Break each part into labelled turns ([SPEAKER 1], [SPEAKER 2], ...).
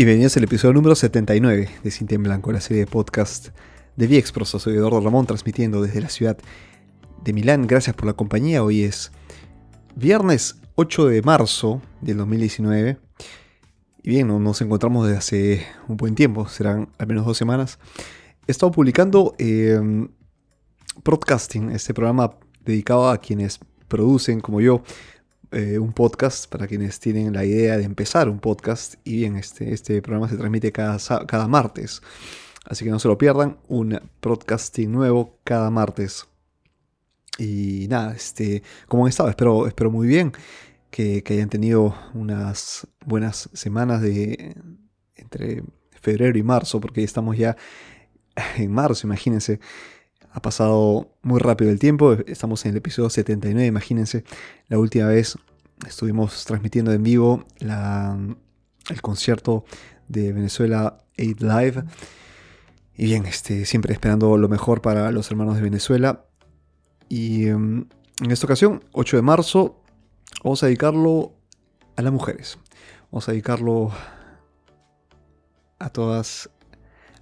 [SPEAKER 1] Bienvenidos al episodio número 79 de Cinta en Blanco, la serie de podcast de Viexpros. Soy Eduardo Ramón transmitiendo desde la ciudad de Milán. Gracias por la compañía. Hoy es viernes 8 de marzo del 2019. Y bien, nos encontramos desde hace un buen tiempo, serán al menos dos semanas. He estado publicando eh, Podcasting, este programa dedicado a quienes producen, como yo, eh, un podcast para quienes tienen la idea de empezar un podcast. Y bien, este, este programa se transmite cada, cada martes. Así que no se lo pierdan, un podcasting nuevo cada martes. Y nada, este, como han estado, espero, espero muy bien que, que, hayan tenido unas buenas semanas de entre febrero y marzo, porque estamos ya en marzo, imagínense. Ha pasado muy rápido el tiempo, estamos en el episodio 79, imagínense, la última vez estuvimos transmitiendo en vivo el concierto de Venezuela 8 Live. Y bien, este, siempre esperando lo mejor para los hermanos de Venezuela. Y em, en esta ocasión, 8 de marzo, vamos a dedicarlo a las mujeres. Vamos a dedicarlo a todas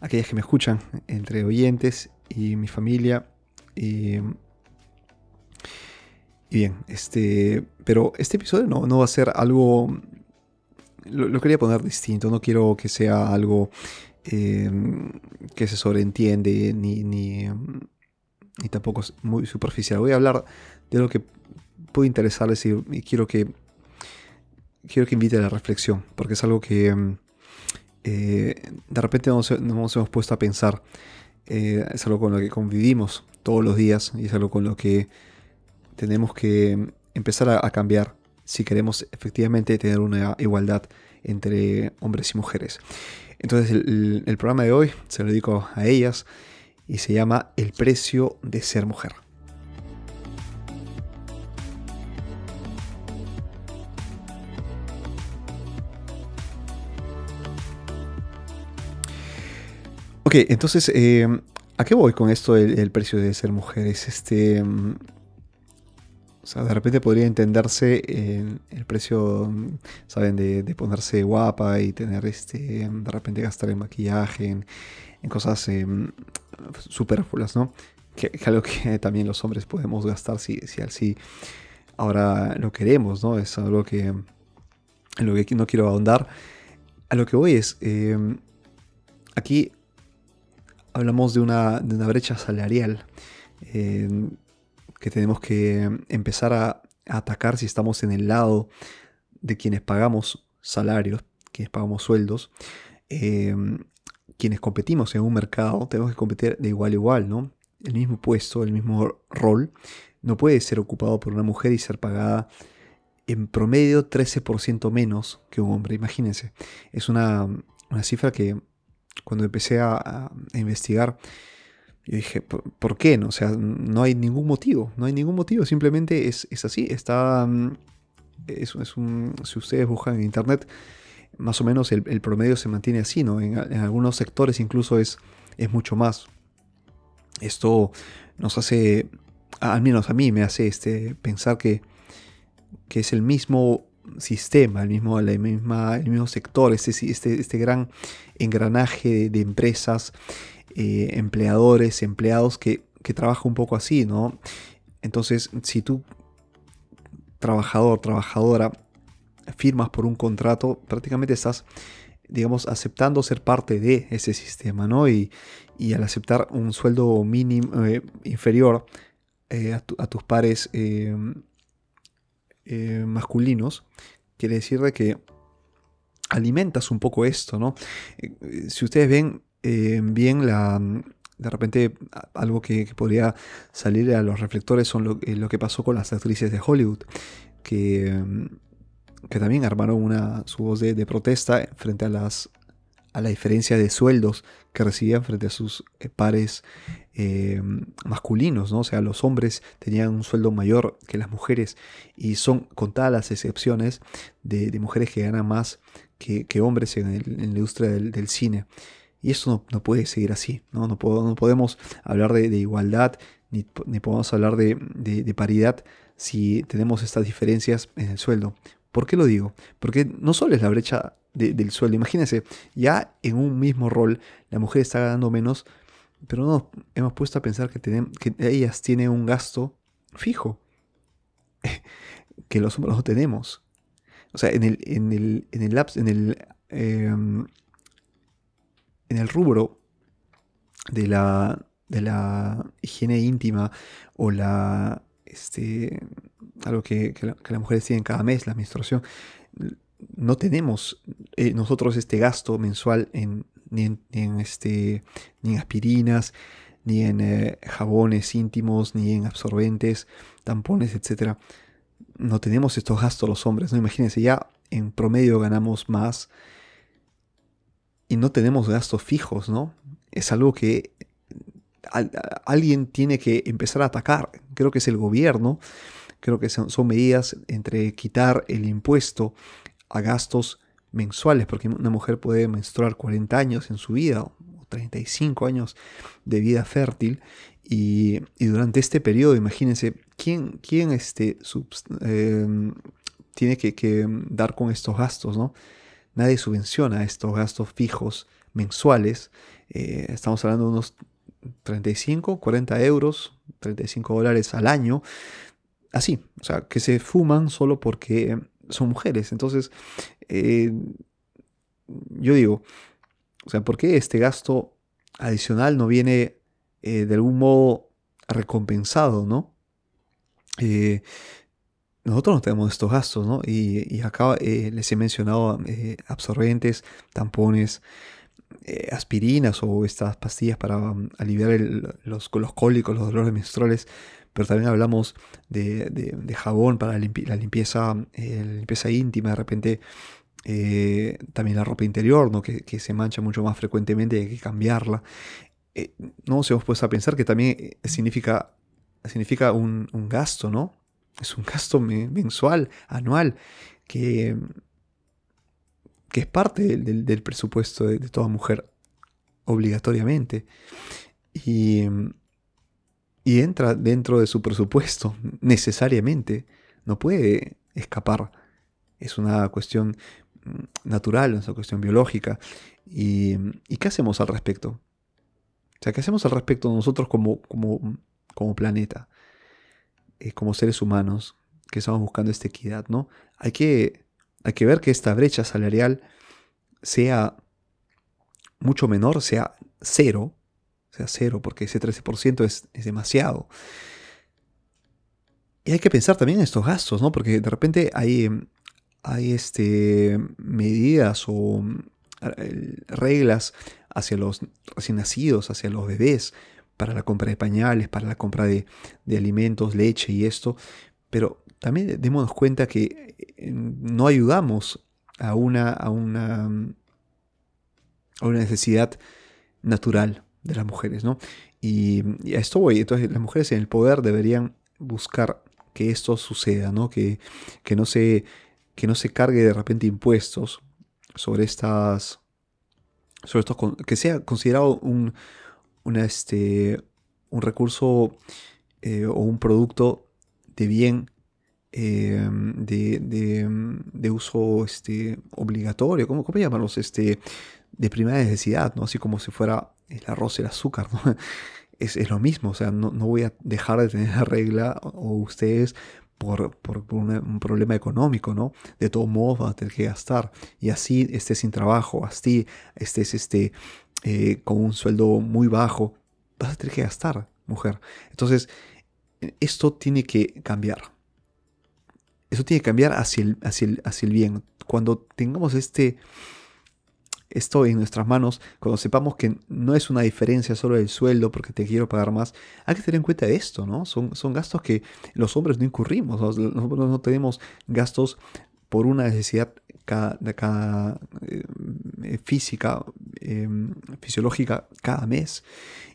[SPEAKER 1] aquellas que me escuchan, entre oyentes y mi familia. Y, bien, este, pero este episodio no, no va a ser algo... Lo, quería poner distinto, no quiero que sea algo em, que se sobreentiende ni, ni, tampoco muy superficial. Voy a hablar de lo que puede interesarles y, quiero que quiero que invite a la reflexión, porque es algo que em, eh, de repente nos, nos, hemos puesto a pensar eh, es algo con lo que convivimos todos los días y es algo con lo que tenemos que empezar a, cambiar si queremos efectivamente tener una igualdad entre hombres y mujeres. Entonces el, el programa de hoy se lo dedico a ellas y se llama El precio de ser mujer. Ok, entonces, eh, ¿a qué voy con esto del precio de ser mujeres? Este, mm, o sea, de repente podría entenderse el precio, ¿saben? De, ponerse guapa y tener, este, de repente gastar en maquillaje, en, cosas eh, superfluas, ¿no? Que, es algo que también los hombres podemos gastar si, si así ahora lo queremos, ¿no? Es algo que, en lo que no quiero ahondar. A lo que voy es, aquí hablamos de una, brecha salarial eh, que tenemos que empezar a, atacar si estamos en el lado de quienes pagamos salarios, quienes pagamos sueldos, eh, quienes competimos en un mercado, tenemos que competir de igual a igual, ¿no? El mismo puesto, el mismo rol, no puede ser ocupado por una mujer y ser pagada en promedio 13% menos que un hombre. Imagínense, es una, una cifra que cuando empecé a, investigar, yo dije, ¿por, qué? No? O sea, no hay ningún motivo, no hay ningún motivo, simplemente es, así, está... Mm, es, es un, si ustedes buscan en internet, más o menos el, promedio se mantiene así, ¿no? En, algunos sectores incluso es, es mucho más. Esto nos hace, al menos a mí me hace este, pensar que, que es el mismo sistema, el mismo, la misma, el mismo sector, este, este, este gran engranaje de, empresas, eh, empleadores, empleados que, que trabaja un poco así, ¿no? Entonces, si tú, trabajador, trabajadora, firmas por un contrato, prácticamente estás, digamos, aceptando ser parte de ese sistema, ¿no? Y, al aceptar un sueldo mínimo eh, inferior eh, a, tus pares masculinos, quiere decir de que alimentas un poco esto, ¿no? Eh, si ustedes ven eh, bien la... De repente algo que, podría salir a los reflectores son lo, que pasó con las actrices de Hollywood, que, que también armaron una, su voz de, de protesta frente a las a la diferencia de sueldos que recibían frente a sus eh, pares eh, masculinos, ¿no? O sea, los hombres tenían un sueldo mayor que las mujeres y son contadas las excepciones de, mujeres que ganan más que, hombres en, la industria del, cine. Y eso no, puede seguir así, ¿no? No, podemos hablar de, igualdad ni, podemos hablar de, de paridad si tenemos estas diferencias en el sueldo. ¿Por qué lo digo? Porque no solo es la brecha del sueldo. Imagínense, ya en un mismo rol la mujer está ganando menos, pero no hemos puesto a pensar que, que ellas tienen un gasto fijo que los hombres no tenemos. O sea, en el, en el, en el, en el, em, en el rubro de la, de la higiene íntima o la, este, algo que, que, las mujeres tienen cada mes, la menstruación, no tenemos eh, nosotros este gasto mensual en, ni, en, este, ni en aspirinas, ni en eh, jabones íntimos, ni en absorbentes, tampones, etc. No tenemos estos gastos los hombres, ¿no? Imagínense, ya en promedio ganamos más y no tenemos gastos fijos, ¿no? Es algo que alguien tiene que empezar a atacar. Creo que es el gobierno, creo que son, medidas entre quitar el impuesto a gastos mensuales, porque una mujer puede menstruar 40 años en su vida, o 35 años de vida fértil, y, durante este periodo, imagínense, ¿quién, quién este, em, tiene que, dar con estos gastos? ¿no? Nadie subvenciona estos gastos fijos mensuales. Eh, estamos hablando de unos 35, 40 euros, 35 dólares al año. Así, o sea, que se fuman solo porque son mujeres. Entonces, eh, yo digo, o sea, ¿por qué este gasto adicional no viene eh, de algún modo recompensado, no? Eh, nosotros no tenemos estos gastos, ¿no? Y, acá les he mencionado absorbentes, tampones, aspirinas o estas pastillas para um, aliviar los, los cólicos, los dolores menstruales pero también hablamos de, jabón para la, limpieza, eh, limpieza íntima, de repente eh, también la ropa interior, ¿no? que, se mancha mucho más frecuentemente y hay que cambiarla. Eh, no nos hemos puesto a pensar que también significa, significa un, gasto, ¿no? Es un gasto mensual, anual, que, que es parte del, presupuesto de, toda mujer, obligatoriamente. Y y entra dentro de su presupuesto necesariamente. No puede escapar. Es una cuestión mm, natural, es una cuestión biológica. ¿Y, qué hacemos al respecto? O sea, ¿qué hacemos al respecto nosotros como, como, como planeta? Eh, como seres humanos que estamos buscando esta equidad, ¿no? Hay que, hay que ver que esta brecha salarial sea mucho menor, sea cero, sea cero, porque ese 13% es, es, demasiado. Y hay que pensar también en estos gastos, ¿no? Porque de repente hay, hay este, medidas o reglas hacia los recién nacidos, hacia los bebés, para la compra de pañales, para la compra de, alimentos, leche y esto. Pero también démonos cuenta que eh, no ayudamos a una, a una, a una necesidad natural de las mujeres, ¿no? Y, a esto voy, entonces las mujeres en el poder deberían buscar que esto suceda, ¿no? Que, que, no, se, que no se cargue de repente impuestos sobre estas, sobre estos, que sea considerado un, este, un recurso eh, o un producto de bien eh, de, de, uso este, obligatorio, ¿cómo, cómo llamarlos? Este, de primera necesidad, ¿no? Así como si fuera el arroz el azúcar, ¿no? Es, lo mismo, o sea, no, voy a dejar de tener la regla o ustedes por, un problema económico, ¿no? De todos modos van a tener que gastar. Y así estés sin trabajo, así estés este, eh, con un sueldo muy bajo, vas a tener que gastar, mujer. Entonces, esto tiene que cambiar. Eso tiene que cambiar hacia el, hacia hacia el bien. Cuando tengamos este esto en nuestras manos, cuando sepamos que no es una diferencia solo del sueldo porque te quiero pagar más, hay que tener en cuenta esto, ¿no? Son, son gastos que los hombres no incurrimos, nosotros no tenemos gastos por una necesidad cada, eh, física, em, fisiológica cada mes.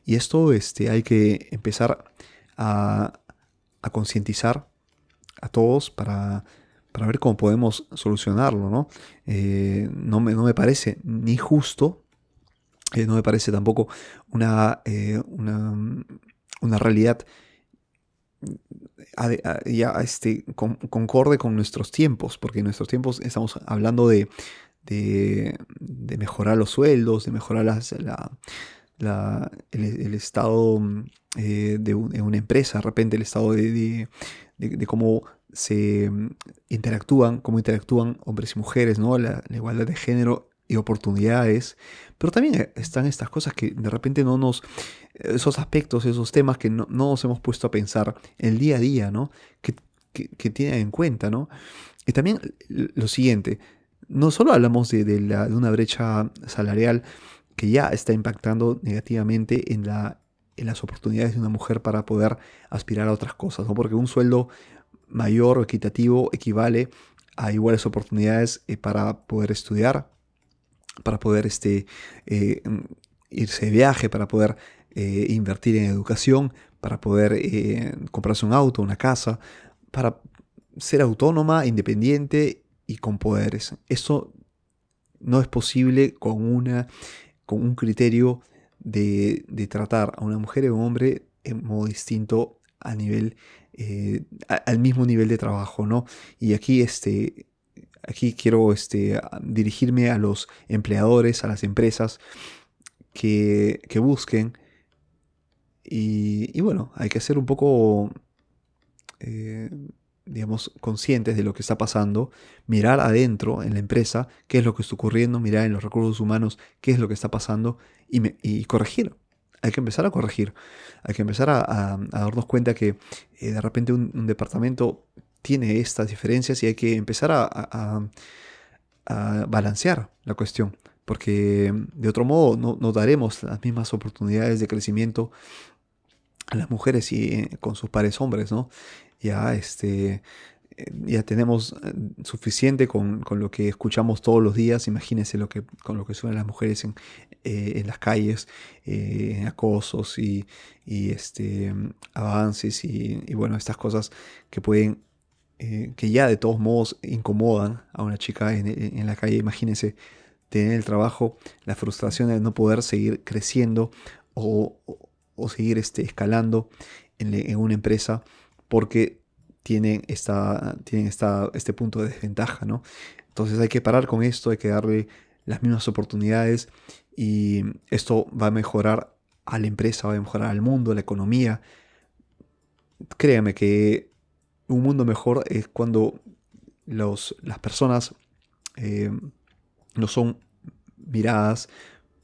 [SPEAKER 1] Y esto este, hay que empezar a, a concientizar a todos para para ver cómo podemos solucionarlo, ¿no? Eh, no, me, no, me, parece ni justo, eh, no me parece tampoco una, eh, una, realidad ya este, concorde con nuestros tiempos, porque en nuestros tiempos estamos hablando de, de, mejorar los sueldos, de mejorar el, estado eh, de, una empresa, de repente el estado de, cómo se interactúan, cómo interactúan hombres y mujeres, ¿no? la, igualdad de género y oportunidades, pero también están estas cosas que de repente no nos, esos aspectos, esos temas que no, nos hemos puesto a pensar el día a día, ¿no? Que, que, tienen en cuenta, ¿no? Y también lo siguiente, no solo hablamos de, una brecha salarial que ya está impactando negativamente en, la, en las oportunidades de una mujer para poder aspirar a otras cosas, ¿no? Porque un sueldo mayor o equitativo equivale a iguales oportunidades eh, para poder estudiar, para poder este, eh, irse de viaje, para poder eh, invertir en educación, para poder comprarse un auto, una casa, para ser autónoma, independiente y con poderes. Eso no es posible con, una, con un criterio de, tratar a una mujer y a un hombre en modo distinto a nivel, al mismo nivel de trabajo, ¿no? Y aquí este, aquí quiero este, dirigirme a los empleadores, a las empresas que, busquen. Y, bueno, hay que ser un poco, eh, digamos, conscientes de lo que está pasando, mirar adentro en la empresa qué es lo que está ocurriendo, mirar en los recursos humanos qué es lo que está pasando y, corregir. Hay que empezar a corregir. Hay que empezar a, darnos cuenta que eh, de repente un departamento tiene estas diferencias y hay que empezar a, balancear la cuestión, porque de otro modo no, daremos las mismas oportunidades de crecimiento a las mujeres y eh, con sus pares hombres, ¿no? Ya este eh, ya tenemos eh, suficiente con, lo que escuchamos todos los días. Imagínense lo que, con lo que suenan las mujeres en, las calles, en acosos y, este, avances y, y, bueno, estas cosas que pueden eh, que ya de todos modos incomodan a una chica en, la calle. Imagínense tener el trabajo, la frustración de no poder seguir creciendo o, seguir este, escalando en, una empresa porque tienen, esta, tienen esta, este punto de desventaja. ¿no? Entonces hay que parar con esto, hay que darle las mismas oportunidades y esto va a mejorar a la empresa, va a mejorar al mundo, la economía. Créame que un mundo mejor es cuando los, las personas eh, no son miradas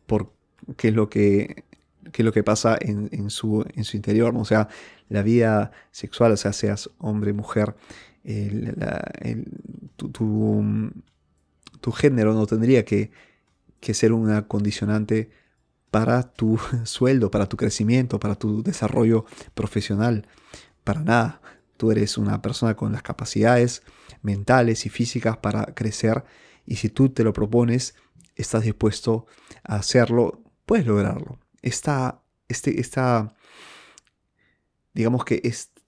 [SPEAKER 1] por qué es lo que, es lo que pasa en, su, en su interior, o sea, la vida sexual, o sea, seas hombre, mujer, tu, tu, género no tendría que, que ser una condicionante para tu sueldo, para tu crecimiento, para tu desarrollo profesional, para nada. Tú eres una persona con las capacidades mentales y físicas para crecer y si tú te lo propones, estás dispuesto a hacerlo, puedes lograrlo. Esta, este, esta, digamos que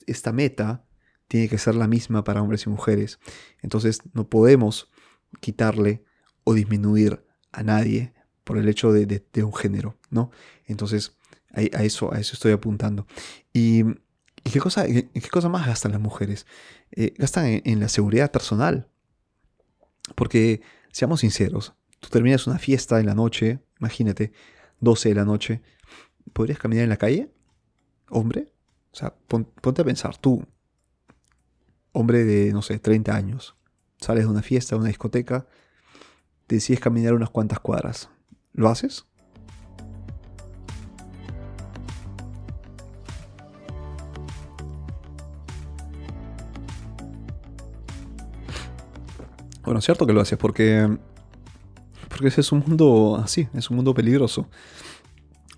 [SPEAKER 1] esta meta tiene que ser la misma para hombres y mujeres. Entonces no podemos quitarle o disminuir a nadie por el hecho de, un género, ¿no? Entonces a, eso, a eso estoy apuntando. Y ¿Y qué cosa, qué cosa más gastan las mujeres? Eh, gastan en, la seguridad personal. Porque, seamos sinceros, tú terminas una fiesta en la noche, imagínate, 12 de la noche, ¿podrías caminar en la calle? ¿Hombre? O sea, ponte a pensar, tú, hombre de, no sé, 30 años, sales de una fiesta, de una discoteca, decides caminar unas cuantas cuadras. ¿Lo haces? Bueno, es cierto que lo haces porque. Ese es un mundo así, es un mundo peligroso.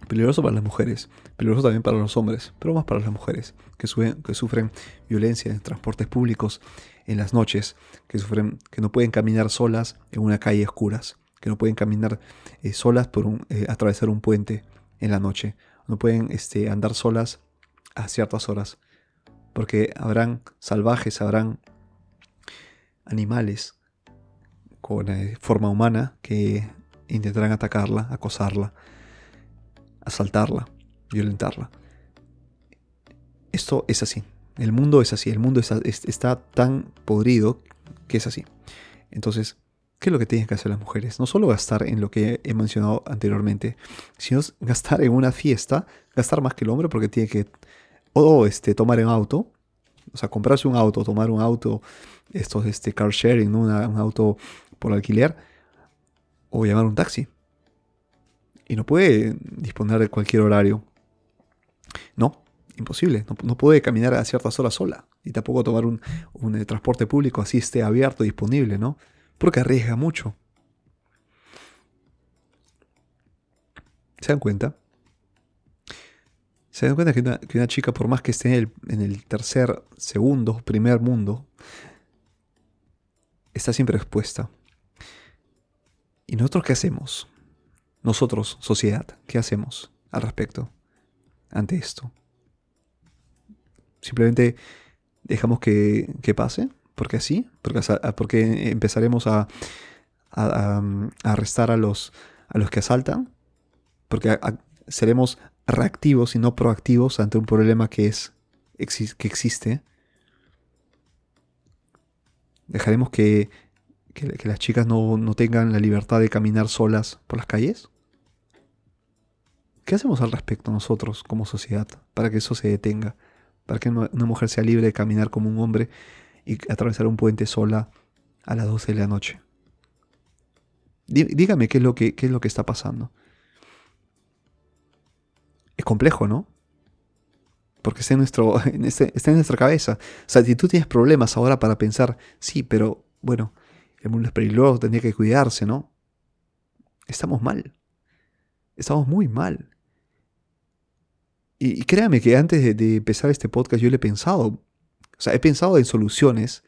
[SPEAKER 1] Peligroso para las mujeres, peligroso también para los hombres, pero más para las mujeres que, que sufren violencia en transportes públicos en las noches, que sufren, que no pueden caminar solas en una calle oscuras, que no pueden caminar eh, solas por un, eh, atravesar un puente en la noche, no pueden este, andar solas a ciertas horas, porque habrán salvajes, habrán animales con eh, forma humana que intentarán atacarla, acosarla, asaltarla, violentarla. Esto es así. El mundo es así. El mundo está tan podrido que es así. Entonces, ¿Qué es lo que tienen que hacer las mujeres? No solo gastar en lo que he mencionado anteriormente, sino gastar en una fiesta, gastar más que el hombre porque tiene que o este, tomar un auto, o sea, comprarse un auto, tomar un auto, estos este, car sharing, un auto por alquiler, o llamar un taxi. Y no puede disponer de cualquier horario. No, imposible. No, puede caminar a ciertas horas sola. Y tampoco tomar un, un eh, transporte público así esté abierto, disponible, ¿no? Porque arriesga mucho. ¿Se dan cuenta? Se dan cuenta que una, chica, por más que esté en el, tercer, segundo, primer mundo, está siempre expuesta. ¿Y nosotros qué hacemos? Nosotros, sociedad, ¿qué hacemos al respecto ante esto? Simplemente dejamos que, pase, porque así, porque, porque empezaremos a, arrestar a los, a los que asaltan, porque seremos reactivos y no proactivos ante un problema que, es, que existe. ¿Dejaremos que, las chicas no, no, tengan la libertad de caminar solas por las calles? ¿Qué hacemos al respecto nosotros como sociedad para que eso se detenga? Para que una mujer sea libre de caminar como un hombre y atravesar un puente sola a las 12 de la noche. Dígame qué es lo que, qué es lo que está pasando es complejo, ¿no? Porque está en, nuestro, este, está en nuestra cabeza. O sea, si tú tienes problemas ahora para pensar, sí, pero bueno, el mundo es peligroso, tendría que cuidarse, ¿no? Estamos mal. Estamos muy mal. Y, créame que antes de, empezar este podcast yo le he pensado, o sea, he pensado en soluciones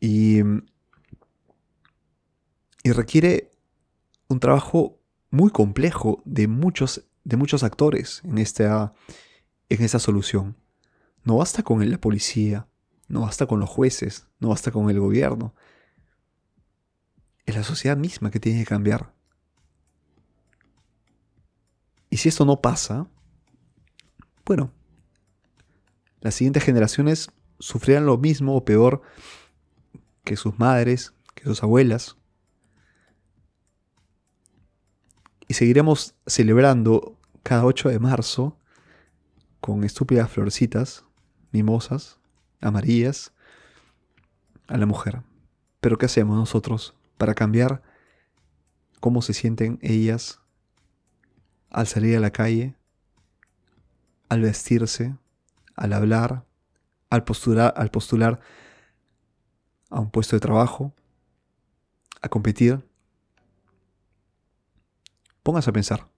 [SPEAKER 1] y, y requiere un trabajo muy complejo de muchos de muchos actores en esta, en esta solución. No basta con la policía, no basta con los jueces, no basta con el gobierno. Es la sociedad misma que tiene que cambiar. Y si esto no pasa, bueno, las siguientes generaciones sufrirán lo mismo o peor que sus madres, que sus abuelas. Y seguiremos celebrando cada 8 de marzo con estúpidas florcitas, mimosas, amarillas, a la mujer. Pero ¿qué hacemos nosotros para cambiar cómo se sienten ellas al salir a la calle, al vestirse, al hablar, al postular, al postular a un puesto de trabajo, a competir? Póngase a pensar.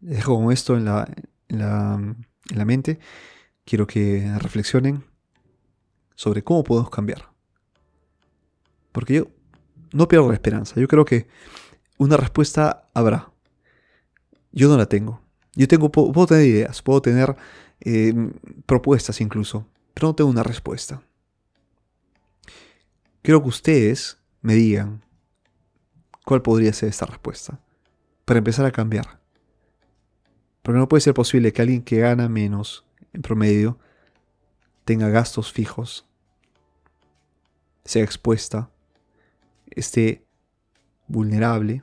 [SPEAKER 1] Les dejo con esto en la, en la, mente. Quiero que reflexionen sobre cómo podemos cambiar. Porque yo no pierdo la esperanza. Yo creo que una respuesta habrá. Yo no la tengo. Yo tengo, puedo, tener ideas, puedo tener eh, propuestas incluso, pero no tengo una respuesta. Quiero que ustedes me digan cuál podría ser esta respuesta para empezar a cambiar. Porque no puede ser posible que alguien que gana menos en promedio tenga gastos fijos, sea expuesta, esté vulnerable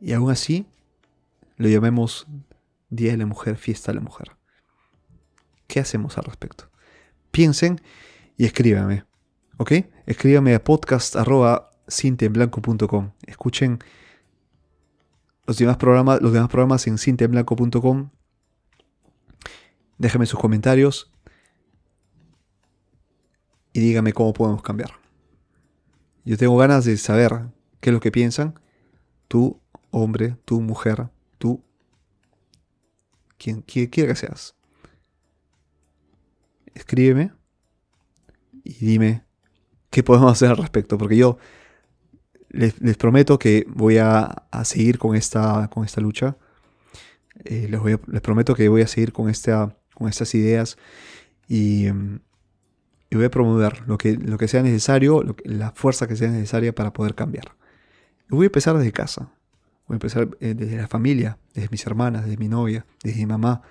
[SPEAKER 1] y aún así lo llamemos Día de la Mujer, Fiesta de la Mujer. ¿Qué hacemos al respecto? Piensen y escríbanme, ¿ok? Escríbanme a podcast.cintemblanco.com. Escuchen los demás programas, los demás programas en cintemblanco.com. Déjenme sus comentarios y díganme cómo podemos cambiar. Yo tengo ganas de saber qué es lo que piensan. Tú, hombre, tú, mujer, tú, quien quiera que seas. Escríbeme y dime qué podemos hacer al respecto, porque yo les, prometo que voy a, seguir con esta, con esta lucha. Eh, les, prometo que voy a seguir con, esta, con estas ideas y, voy a promover lo que, lo que sea necesario, la fuerza que sea necesaria para poder cambiar. voy a empezar desde casa. Voy a empezar eh, desde la familia, desde mis hermanas, desde mi novia, desde mi mamá,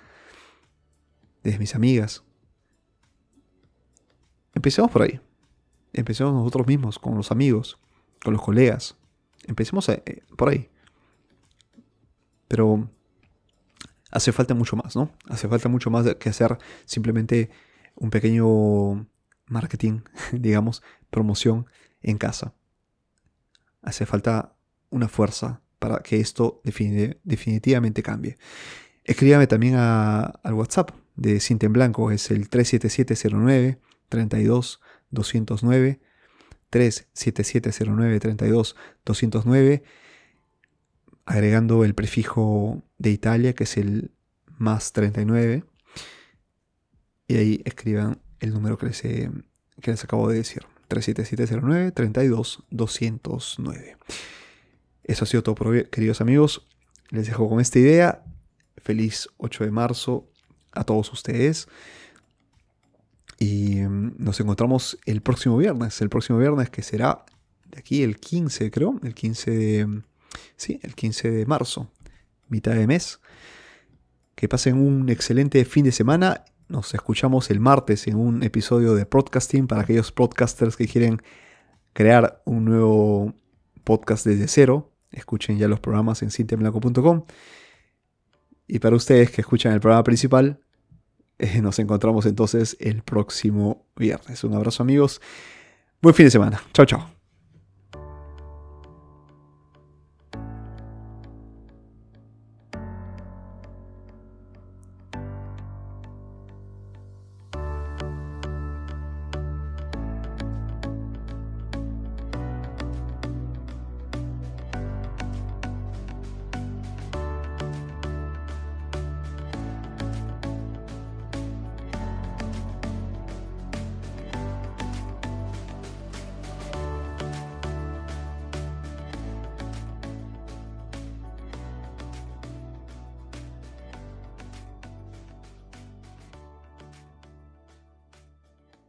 [SPEAKER 1] desde mis amigas. Empecemos por ahí. Empecemos nosotros mismos, con los amigos, con los colegas. Empecemos eh, por ahí. Pero hace falta mucho más, ¿no? Hace falta mucho más que hacer simplemente un pequeño marketing, digamos, promoción en casa. Hace falta una fuerza para que esto definitivamente cambie. Escríbame también al WhatsApp de Cinta en Blanco, es el 37709 32 209 37709 32 209 agregando el prefijo de Italia que es el más 39 y ahí escriban el número que les, que les acabo de decir. 37709 32 209 eso ha sido todo queridos amigos. Les dejo con esta idea. Feliz 8 de marzo a todos ustedes. Y em, nos encontramos el próximo viernes, el próximo viernes que será de aquí el 15, creo, el 15 de, sí, el 15 de marzo, mitad de mes. Que pasen un excelente fin de semana. Nos escuchamos el martes en un episodio de podcasting para aquellos podcasters que quieren crear un nuevo podcast desde cero. Escuchen ya los programas en cintemelaco.com. Y para ustedes que escuchan el programa principal, eh, nos encontramos entonces el próximo viernes. Un abrazo amigos. Buen fin de semana. Chao, chao.